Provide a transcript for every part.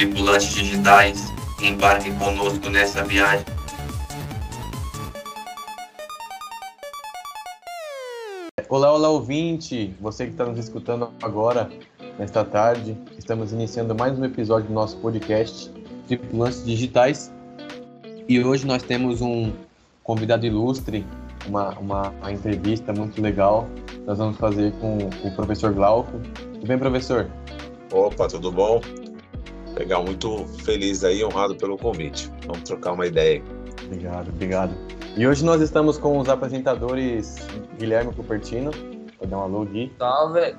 tripulantes digitais, embarquem conosco nessa viagem. Olá, olá, ouvinte! Você que está nos escutando agora, nesta tarde, estamos iniciando mais um episódio do nosso podcast Tripulantes Digitais. E hoje nós temos um convidado ilustre, uma, uma, uma entrevista muito legal. Nós vamos fazer com o professor Glauco. Tudo bem, professor? Opa, tudo bom? Legal, muito feliz aí, honrado pelo convite. Vamos trocar uma ideia. Obrigado, obrigado. E hoje nós estamos com os apresentadores Guilherme Cupertino. Vou dar um alô, Gui. Salve!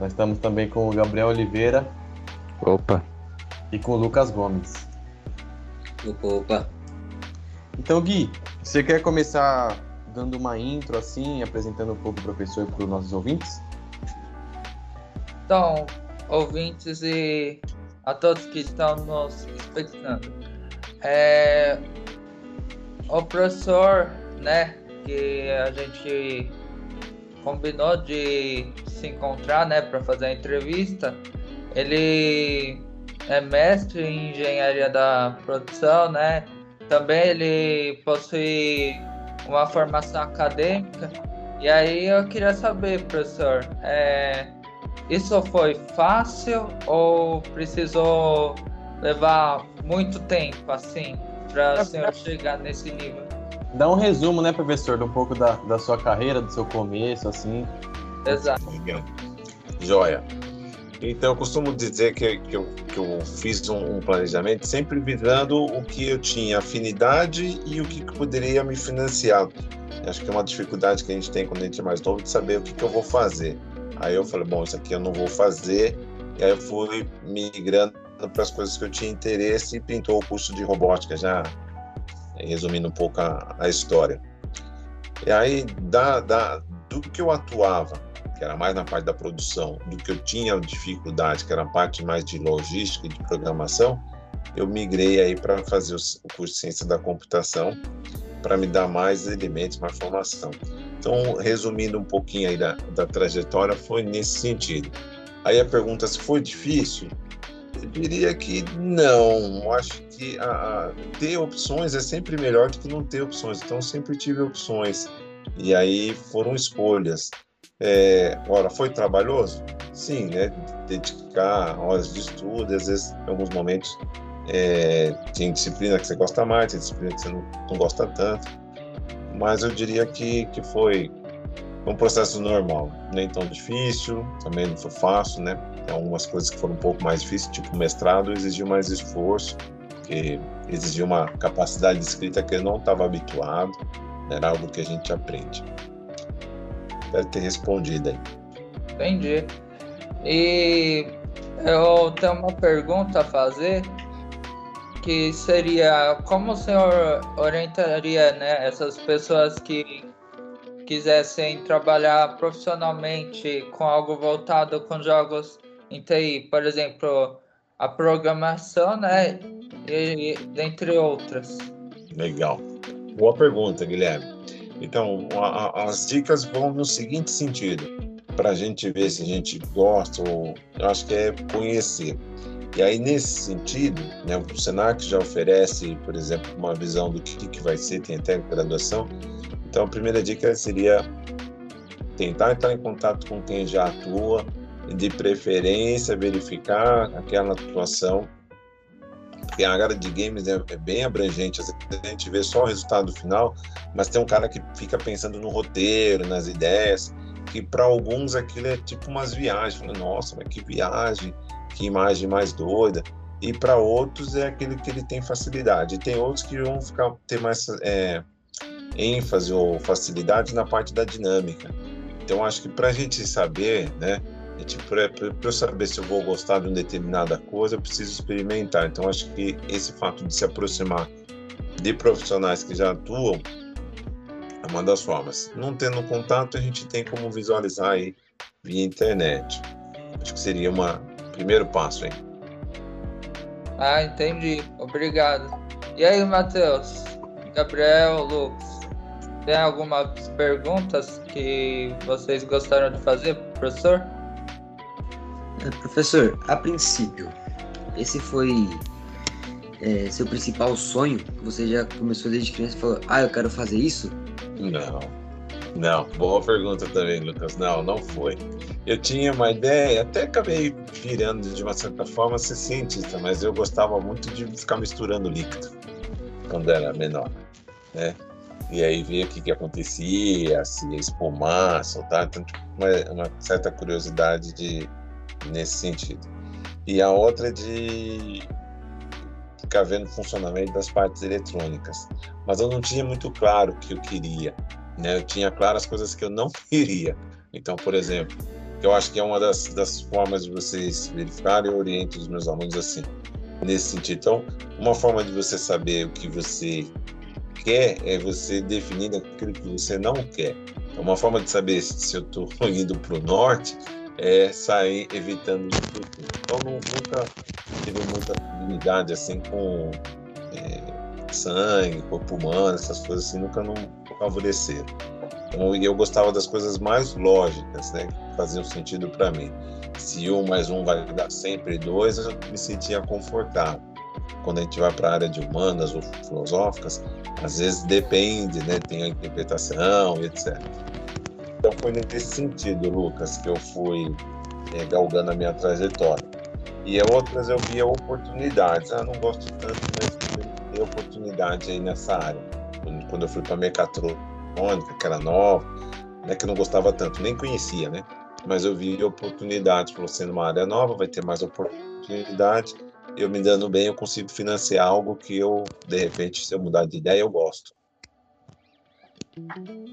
Nós estamos também com o Gabriel Oliveira. Opa! E com o Lucas Gomes. Opa, opa. Então, Gui, você quer começar dando uma intro assim, apresentando um pouco o professor para os nossos ouvintes? Então, ouvintes e a todos que estão nos espectando. É, o professor, né, que a gente combinou de se encontrar, né, para fazer a entrevista, ele é mestre em engenharia da produção, né? Também ele possui uma formação acadêmica. E aí eu queria saber, professor, é, isso foi fácil ou precisou levar muito tempo, assim, para o senhor chegar nesse nível? Dá um resumo, né, professor, de um pouco da, da sua carreira, do seu começo, assim. Exato. Joia. Então, eu costumo dizer que, que, eu, que eu fiz um, um, planejamento sempre visando o que eu tinha afinidade e o que, que poderia me financiar. Acho que é uma dificuldade que a gente tem quando a gente é mais novo de saber o que, que eu vou fazer. Aí eu falei, bom, isso aqui eu não vou fazer. E aí eu fui migrando para as coisas que eu tinha interesse e pintou o curso de robótica, já resumindo um pouco a, a história. E aí, da, da, do que eu atuava, que era mais na parte da produção, do que eu tinha dificuldade, que era a parte mais de logística e de programação, eu migrei aí para fazer o curso de ciência da computação, para me dar mais elementos, mais formação. Então, resumindo um pouquinho aí da, da trajetória, foi nesse sentido. Aí a pergunta se foi difícil, eu diria que não. Acho que a, a, ter opções é sempre melhor do que não ter opções. Então, sempre tive opções. E aí foram escolhas. É, foi trabalhoso? Sim, né? Dedicar horas de estudo, às vezes, em alguns momentos, é, tem disciplina que você gosta mais, tem disciplina que você não, não gosta tanto. Mas eu diria que, que foi um processo normal, nem tão difícil, também não foi fácil, né? Algumas coisas que foram um pouco mais difíceis, tipo mestrado exigiu mais esforço, porque exigiu uma capacidade de escrita que eu não estava habituado, era algo que a gente aprende. Espero ter respondido aí. Entendi. E eu tenho uma pergunta a fazer, que seria como o senhor orientaria né, essas pessoas que quisessem trabalhar profissionalmente com algo voltado com jogos em TI, por exemplo, a programação, né, e, dentre outras. Legal. Boa pergunta, Guilherme. Então, a, a, as dicas vão no seguinte sentido, para a gente ver se a gente gosta ou eu acho que é conhecer. E aí, nesse sentido, né, o Senac já oferece, por exemplo, uma visão do que, que vai ser, tem até graduação. Então, a primeira dica seria tentar entrar em contato com quem já atua, de preferência verificar aquela atuação porque a área de games é, é bem abrangente. A gente vê só o resultado final, mas tem um cara que fica pensando no roteiro, nas ideias, que para alguns aquilo é tipo umas viagens. Nossa, mas que viagem, que imagem mais doida. E para outros é aquele que ele tem facilidade. E tem outros que vão ficar ter mais é, ênfase ou facilidade na parte da dinâmica. Então acho que para a gente saber, né? É tipo, para eu saber se eu vou gostar de uma determinada coisa, eu preciso experimentar. Então, acho que esse fato de se aproximar de profissionais que já atuam é uma das formas. Não tendo contato, a gente tem como visualizar aí via internet. Acho que seria um primeiro passo, hein? Ah, entendi. Obrigado. E aí, Matheus? Gabriel, Lucas? Tem algumas perguntas que vocês gostaram de fazer, professor? Professor, a princípio, esse foi é, seu principal sonho? Você já começou desde criança e falou, ah, eu quero fazer isso? Não, não. Boa pergunta também, Lucas. Não, não foi. Eu tinha uma ideia, até acabei virando de uma certa forma ser cientista, mas eu gostava muito de ficar misturando líquido quando era menor, né? E aí ver o que, que acontecia, se espumar, soltar, então, uma, uma certa curiosidade de, nesse sentido. E a outra é de ficar vendo o funcionamento das partes eletrônicas. Mas eu não tinha muito claro o que eu queria. Né? Eu tinha claro as coisas que eu não queria. Então, por exemplo, eu acho que é uma das, das formas de vocês verificarem, eu oriento os meus alunos assim, nesse sentido. Então, uma forma de você saber o que você quer é você definir aquilo que você não quer. Então, uma forma de saber se eu estou indo para o norte é sair evitando o sul. Então, nunca tive muita afinidade assim com é, sangue, corpo humano, essas coisas assim, nunca não favoreceram. Então, eu gostava das coisas mais lógicas, né, que faziam sentido para mim. Se um mais um vai dar sempre dois, eu me sentia confortável. Quando a gente vai para a área de humanas ou filosóficas, às vezes depende, né, tem a interpretação, etc. Então foi nesse sentido, Lucas, que eu fui é, galgando a minha trajetória. E outras eu via oportunidades. Ah, não gosto tanto, mas tem oportunidade aí nessa área. Quando eu fui para mecatrônica, que era nova, né, que eu não gostava tanto, nem conhecia, né? Mas eu vi oportunidades, falou, sendo uma área nova, vai ter mais oportunidade. Eu me dando bem, eu consigo financiar algo que eu, de repente, se eu mudar de ideia, eu gosto.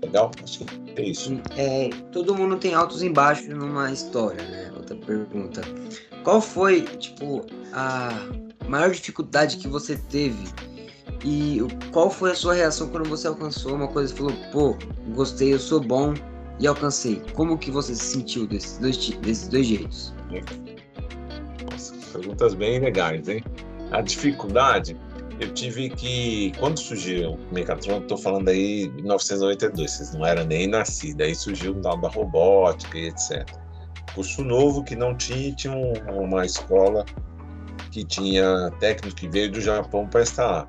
Legal? Acho que é isso. É, todo mundo tem altos e baixos numa história, né? Outra pergunta. Qual foi, tipo, a maior dificuldade que você teve? E qual foi a sua reação quando você alcançou uma coisa e falou, pô, gostei, eu sou bom e alcancei? Como que você se sentiu desses dois, desses dois jeitos? Nossa, perguntas bem legais, hein? A dificuldade, eu tive que. Quando surgiu o Mecatrônico, estou falando aí de 1992, vocês não eram nem nascidos, aí surgiu o tal da robótica e etc. Curso novo que não tinha, tinha uma escola que tinha técnico que veio do Japão para lá.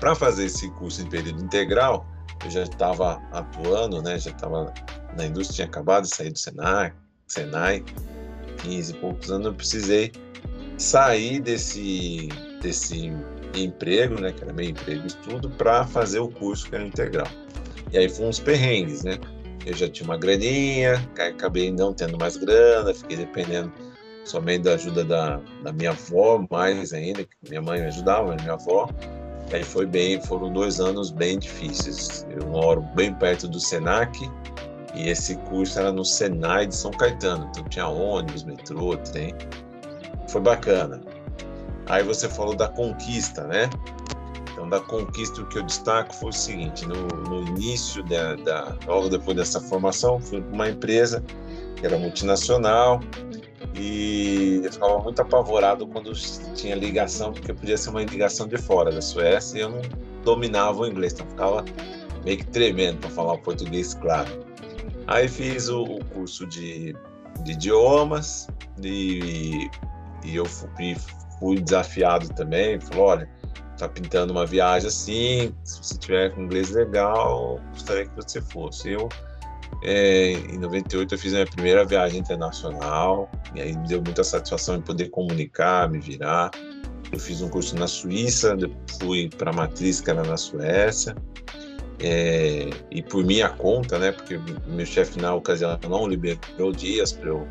Para fazer esse curso em período integral, eu já estava atuando, né? Já estava na indústria, tinha acabado de sair do Senai, Senai, 15 e poucos anos, eu precisei sair desse, desse emprego, né, que era meio emprego estudo, para fazer o curso que era integral. E aí foram uns perrengues, né? Eu já tinha uma graninha, acabei não tendo mais grana, fiquei dependendo somente da ajuda da, da minha avó, mais ainda, que minha mãe me ajudava, mas minha avó. Aí foi bem, foram dois anos bem difíceis. Eu moro bem perto do Senac e esse curso era no Senai de São Caetano, então tinha ônibus, metrô, trem. Foi bacana. Aí você falou da conquista, né? Então, da conquista, o que eu destaco foi o seguinte: no, no início, da, da, logo depois dessa formação, fui para uma empresa que era multinacional e eu ficava muito apavorado quando tinha ligação, porque podia ser uma ligação de fora da Suécia e eu não dominava o inglês, então ficava meio que tremendo para falar o português claro. Aí fiz o, o curso de, de idiomas e, e eu fui, fui desafiado também, falou, olha, tá pintando uma viagem assim, se você tiver com inglês legal, gostaria que você fosse. Eu, é, em 98, eu fiz a minha primeira viagem internacional, e aí me deu muita satisfação em poder comunicar, me virar. Eu fiz um curso na Suíça, fui para a matriz que era na Suécia, é, e por minha conta, né, porque meu chefe na ocasião não liberou dias para eu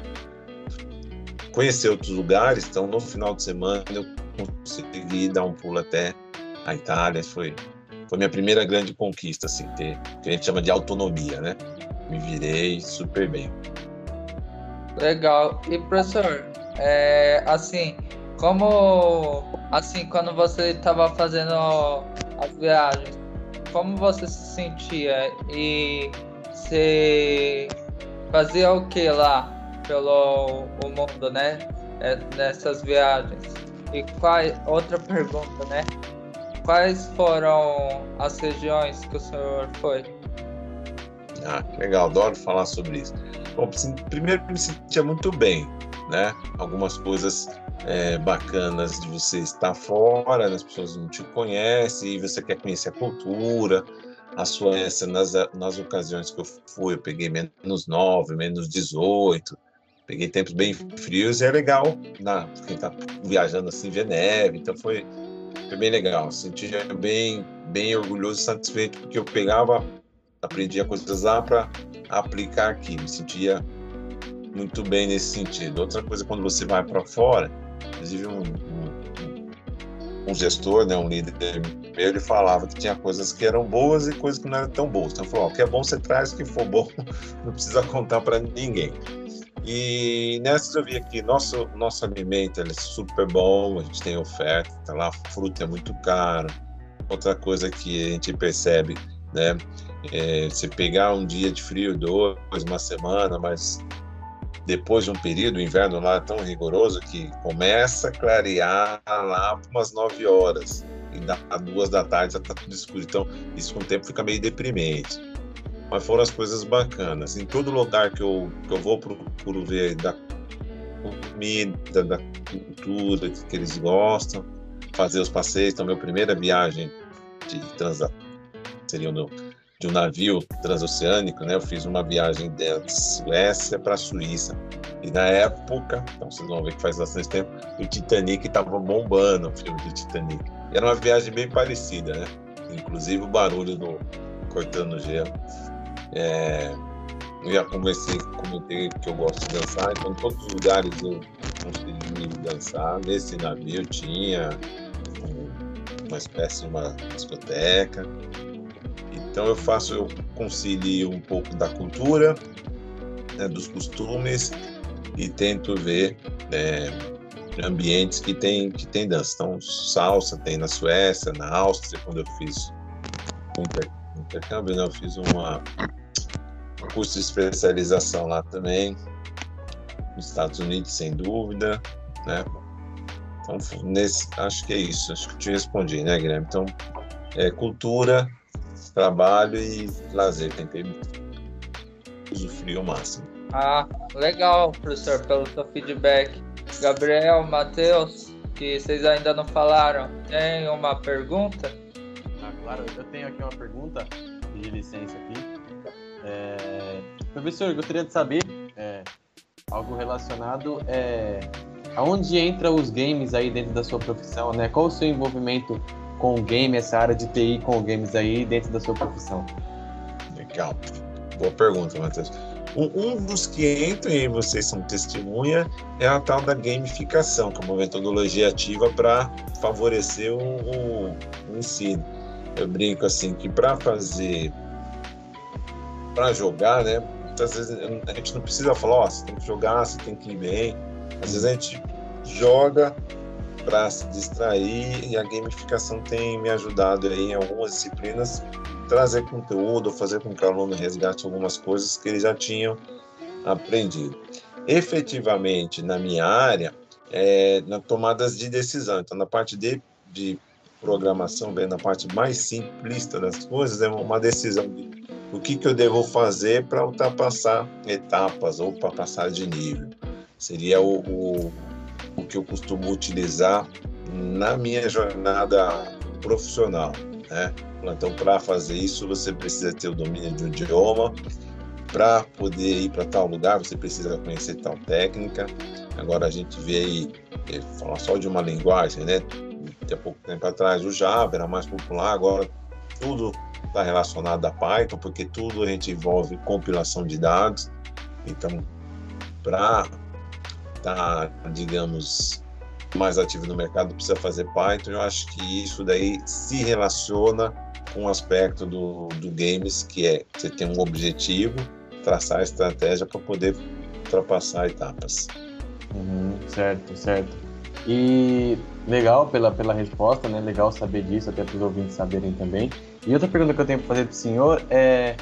conhecer outros lugares. Então, no final de semana, eu consegui dar um pulo até a Itália. Foi, foi minha primeira grande conquista, assim, ter o que a gente chama de autonomia, né? Me virei super bem. Legal. E professor, é, assim, como assim, quando você estava fazendo as viagens, como você se sentia e você fazia o que lá? pelo o mundo, né? É, nessas viagens. E qual outra pergunta, né? Quais foram as regiões que o senhor foi? Ah, legal, adoro falar sobre isso. Bom, primeiro me sentia muito bem, né? Algumas coisas é, bacanas de você estar fora, as pessoas não te conhecem, e você quer conhecer a cultura. A Suécia, nas, nas ocasiões que eu fui, eu peguei menos 9, menos 18, peguei tempos bem frios e é legal na, quem está viajando assim, ver neve, então foi, foi bem legal. Sentia bem, bem orgulhoso e satisfeito, porque eu pegava, aprendia coisas lá para aplicar aqui, me sentia muito bem nesse sentido. Outra coisa, quando você vai para fora, inclusive um, um, um, gestor, né, um líder ele falava que tinha coisas que eram boas e coisas que não eram tão boas. Então, ele falou: o que é bom você traz, o que for bom não precisa contar para ninguém. E nessa eu vi aqui, nosso, nosso alimento é super bom, a gente tem oferta, tá lá, fruta é muito caro. Outra coisa que a gente percebe, né? É, você pegar um dia de frio, dois, uma semana, mas depois de um período, o inverno lá é tão rigoroso que começa a clarear lá por umas 9 horas e dá duas da tarde já está tudo escuro. Então, isso com o tempo fica meio deprimente. Mas foram as coisas bacanas. Em todo lugar que eu, que eu vou, procuro ver da comida, da cultura que eles gostam, fazer os passeios. Então, minha primeira viagem de transa seria o meu de um navio transoceânico, né? Eu fiz uma viagem da Suécia para a Suíça. E na época, então vocês vão ver que faz bastante tempo, o Titanic estava bombando, o filme do Titanic. E era uma viagem bem parecida, né? Inclusive o barulho do cortando gelo. É, eu já conversei, comentei que eu gosto de dançar, então em todos os lugares eu consegui dançar. Nesse navio tinha uma espécie de uma discoteca. Então eu faço, eu concilio um pouco da cultura, né, dos costumes e tento ver né, ambientes que tem que tem dança. Então salsa tem na Suécia, na Áustria quando eu fiz um intercâmbio, né, eu fiz uma um curso de especialização lá também, nos Estados Unidos sem dúvida, né? Então nesse, acho que é isso, acho que te respondi, né, Guilherme? Então é cultura trabalho e lazer. Tentei usufruir o máximo. Ah, legal, professor, pelo seu feedback. Gabriel, Matheus, que vocês ainda não falaram, tem uma pergunta? Ah, claro, eu tenho aqui uma pergunta, de licença aqui. É... Professor, eu gostaria de saber é, algo relacionado é, aonde entra os games aí dentro da sua profissão, né? Qual o seu envolvimento com o game, essa área de TI com games aí dentro da sua profissão? Legal. Boa pergunta, Matheus. Um, dos que entram e vocês são testemunha é a tal da gamificação, que é uma metodologia ativa para favorecer o, o, o, ensino. Eu brinco assim que para fazer, para jogar, né? Muitas vezes a gente não precisa falar, ó, oh, você tem que jogar, você tem que ir bem. Às vezes a gente joga para se distrair e a gamificação tem me ajudado aí em algumas disciplinas trazer conteúdo, fazer com que o aluno resgate algumas coisas que eles já tinham aprendido. Efetivamente, na minha área, é, na tomadas de decisão, então na parte de, de programação, bem na parte mais simplista das coisas, é uma decisão de o que, que eu devo fazer para ultrapassar etapas ou para passar de nível. Seria o, o o que eu costumo utilizar na minha jornada profissional. Né? Então, para fazer isso, você precisa ter o domínio de um idioma. Para poder ir para tal lugar, você precisa conhecer tal técnica. Agora a gente vê aí, é, falar só de uma linguagem, né? Até pouco tempo atrás o Java era mais popular, agora tudo está relacionado a Python, porque tudo a gente envolve compilação de dados. Então, para está, digamos, mais ativo no mercado precisa fazer Python. Eu acho que isso daí se relaciona com o aspecto do, do games, que é você ter um objetivo, traçar a estratégia para poder ultrapassar etapas. Uhum, certo, certo. E legal pela, pela resposta, né? Legal saber disso, até para os ouvintes saberem também. E outra pergunta que eu tenho para fazer para o senhor é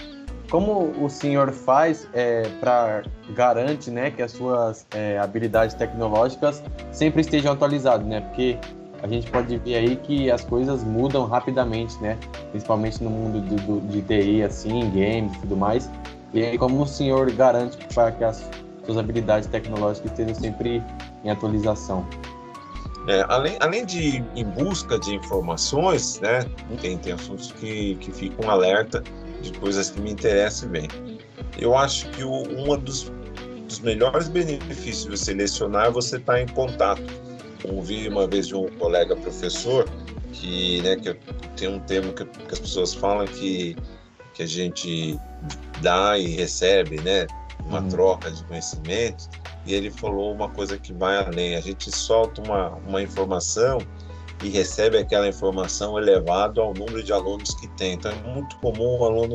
como o senhor faz é, para garante né, que as suas é, habilidades tecnológicas sempre estejam atualizadas, né? Porque a gente pode ver aí que as coisas mudam rapidamente, né? Principalmente no mundo do, de TI, assim, games e tudo mais. E aí, como o senhor garante para que as suas habilidades tecnológicas estejam sempre em atualização? É, além, além de ir em busca de informações, né, tem, tem assuntos que, que ficam alerta de coisas que me interessam bem. Eu acho que o, um dos, dos melhores benefícios de você lecionar é você estar em contato. Ouvi uma vez de um colega professor que, né, que tem um termo que, que as pessoas falam que, que a gente dá e recebe, né, uma uhum. troca de conhecimento e ele falou uma coisa que vai além. A gente solta uma, uma informação e recebe aquela informação elevado ao número de alunos que tem. Então é muito comum o aluno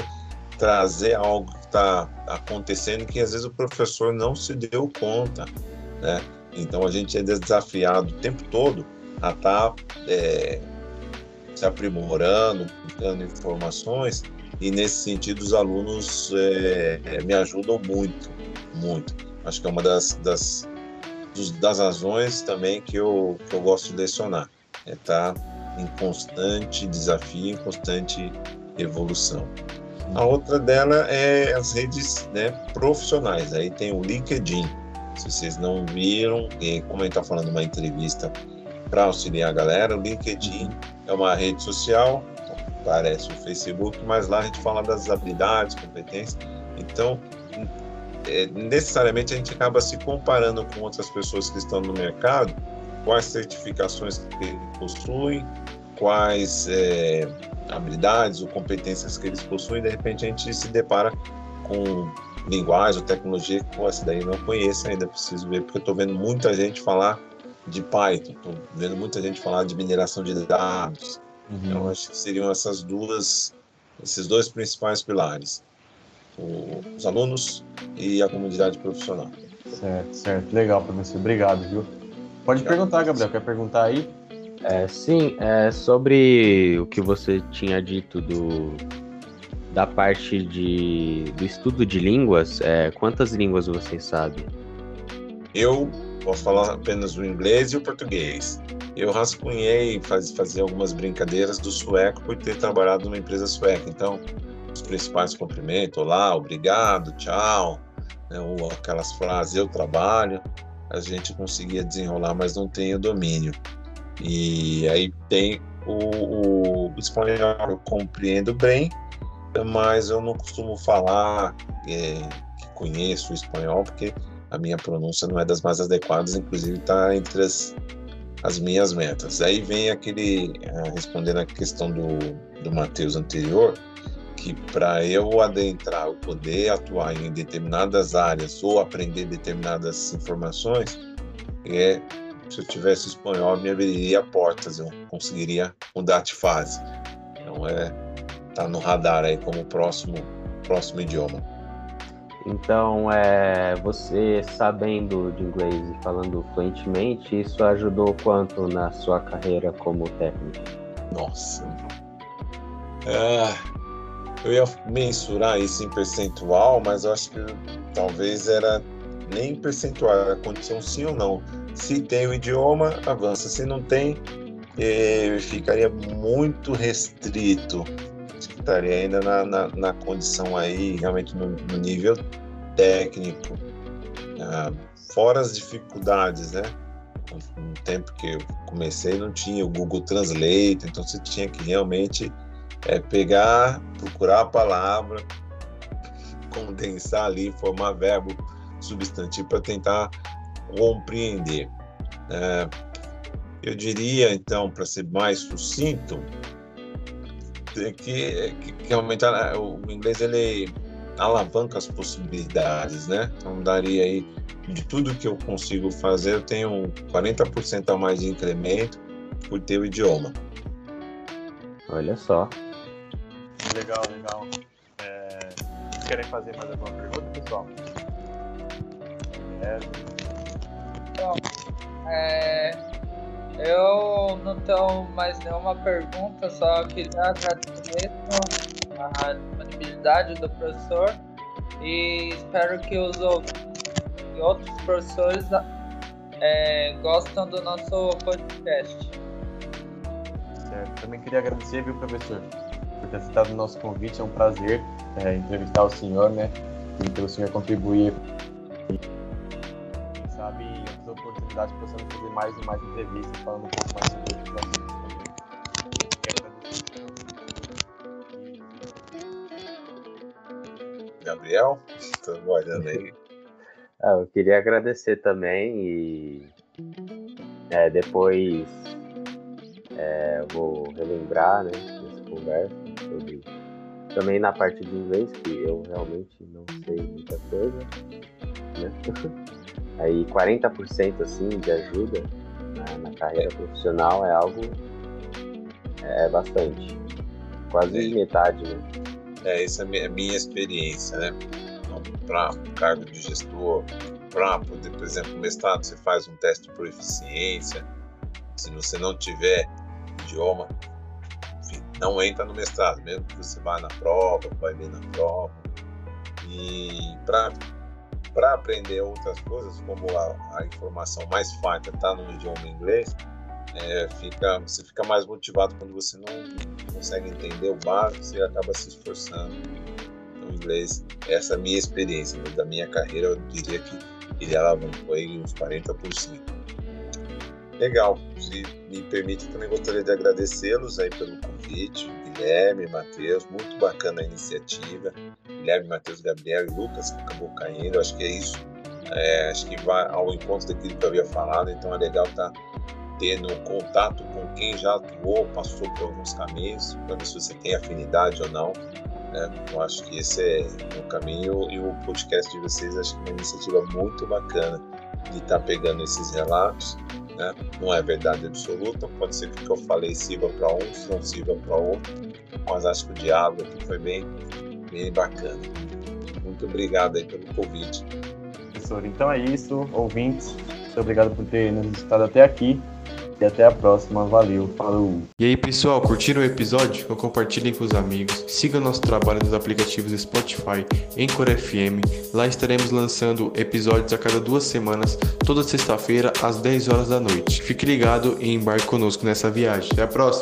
trazer algo que está acontecendo que às vezes o professor não se deu conta, né? Então a gente é desafiado o tempo todo a estar tá, é, se aprimorando, dando informações e nesse sentido os alunos é, é, me ajudam muito, muito. Acho que é uma das, das, das razões também que eu, que eu gosto de lecionar. É estar tá em constante desafio, em constante evolução. A outra dela é as redes né, profissionais. Aí tem o LinkedIn. Se vocês não viram, e como a gente está falando uma entrevista para auxiliar a galera, o LinkedIn é uma rede social, parece o Facebook, mas lá a gente fala das habilidades, competências. Então, é, necessariamente a gente acaba se comparando com outras pessoas que estão no mercado, quais certificações que possuem, quais é, habilidades ou competências que eles possuem, de repente a gente se depara com linguagem ou tecnologia que pô, essa daí não conheço ainda, preciso ver, porque eu estou vendo muita gente falar de Python, estou vendo muita gente falar de mineração de dados. Uhum. Então, acho que seriam essas duas, esses dois principais pilares os alunos e a comunidade profissional. Certo, certo. Legal, professor. Obrigado, viu? Pode perguntar, Gabriel. Quer perguntar aí? É, sim, é sobre o que você tinha dito do, da parte de, do estudo de línguas. É, quantas línguas você sabe? Eu posso falar apenas o inglês e o português. Eu rascunhei, faz, fazia algumas brincadeiras do sueco por ter trabalhado numa empresa sueca. Então, os principais cumprimentos, olá, obrigado, tchau, né, ou aquelas frases, eu trabalho, a gente conseguia desenrolar, mas não tem o domínio. E aí tem o, o espanhol, eu compreendo bem, mas eu não costumo falar é, que conheço o espanhol, porque a minha pronúncia não é das mais adequadas, inclusive está entre as, as minhas metas. Aí vem aquele, é, respondendo a questão do, do Matheus anterior, que para eu adentrar, eu poder atuar em determinadas áreas ou aprender determinadas informações, é, se eu tivesse espanhol, me abriria portas, eu conseguiria mudar de fase. Então é tá no radar aí como próximo próximo idioma. Então, é, você sabendo de inglês e falando fluentemente, isso ajudou quanto na sua carreira como técnico? Nossa. É, eu ia mensurar isso em percentual, mas eu acho que talvez era nem percentual, era condição sim ou não. Se tem o idioma, avança. Se não tem, eh, ficaria muito restrito. Estaria ainda na, na, na condição aí, realmente no, no nível técnico. Ah, fora as dificuldades, né? No tempo que eu comecei, não tinha o Google Translate, então você tinha que realmente é pegar, procurar a palavra, condensar ali, formar verbo substantivo para tentar compreender. É, eu diria, então, para ser mais sucinto, que, que, que realmente o inglês ele alavanca as possibilidades, né? Então, daria aí, de tudo que eu consigo fazer, eu tenho 40% a mais de incremento por ter o idioma. Olha só. Legal, legal. É... Querem fazer mais alguma pergunta, pessoal? É... Bom, é... eu não tenho mais nenhuma pergunta, só queria agradecer a disponibilidade do professor e espero que os outros professores é, gostam do nosso podcast. Certo. Também queria agradecer, viu, professor? Ter aceitado o nosso convite. É um prazer é, entrevistar o senhor, né? E pelo senhor contribuir, quem sabe, em outras oportunidades, possamos fazer mais e mais entrevistas falando um pouco mais sobre. Quero agradecer. Gabriel, estou olhando aí. Ah, eu queria agradecer também e é, depois é, eu vou relembrar né, essa conversa sobre também na parte de inglês, que eu realmente não sei muita coisa. Né? Aí 40% assim de ajuda na, na carreira profissional é algo é bastante. Quase É. metade, né? É, essa é a minha, minha experiência, né? Para cargo de gestor, para poder, por exemplo, no mestrado você faz um teste por eficiência. Se você não tiver idioma, não entra no mestrado, mesmo que você vá na prova, vai bem na prova. E para aprender outras coisas, como a, a informação mais farta está no idioma inglês, é, fica, você fica mais motivado quando você não consegue entender o básico, você acaba se esforçando. Então, inglês, essa é a minha experiência, né? da minha carreira, eu diria que ele alavancou aí uns 40%. Legal, se me permite, também gostaria de agradecê-los aí pelo convite, Guilherme, Matheus, muito bacana a iniciativa. Guilherme, Matheus, Gabriel e Lucas, que acabou caindo, acho que é isso. É, acho que vai ao encontro daquilo que eu havia falado, então é legal estar tendo contato com quem já atuou, passou por alguns caminhos, para ver se você tem afinidade ou não. Né? Eu acho que esse é o caminho e o podcast de vocês acho que é uma iniciativa muito bacana de estar pegando esses relatos. Né? Não é verdade absoluta, pode ser que o que eu falei sirva para uns, não sirva para outro, mas acho que o diálogo aqui foi bem, bem bacana. Muito obrigado aí pelo convite. Professor, então é isso, ouvintes. Muito obrigado por ter nos escutado até aqui. E até a próxima. Valeu. Falou. E aí pessoal, curtiram o episódio? Então compartilhem com os amigos. Sigam nosso trabalho nos aplicativos Spotify, Anchor FM. Lá estaremos lançando episódios a cada duas semanas, toda sexta-feira às 10 horas da noite. Fique ligado e embarque conosco nessa viagem. Até a próxima!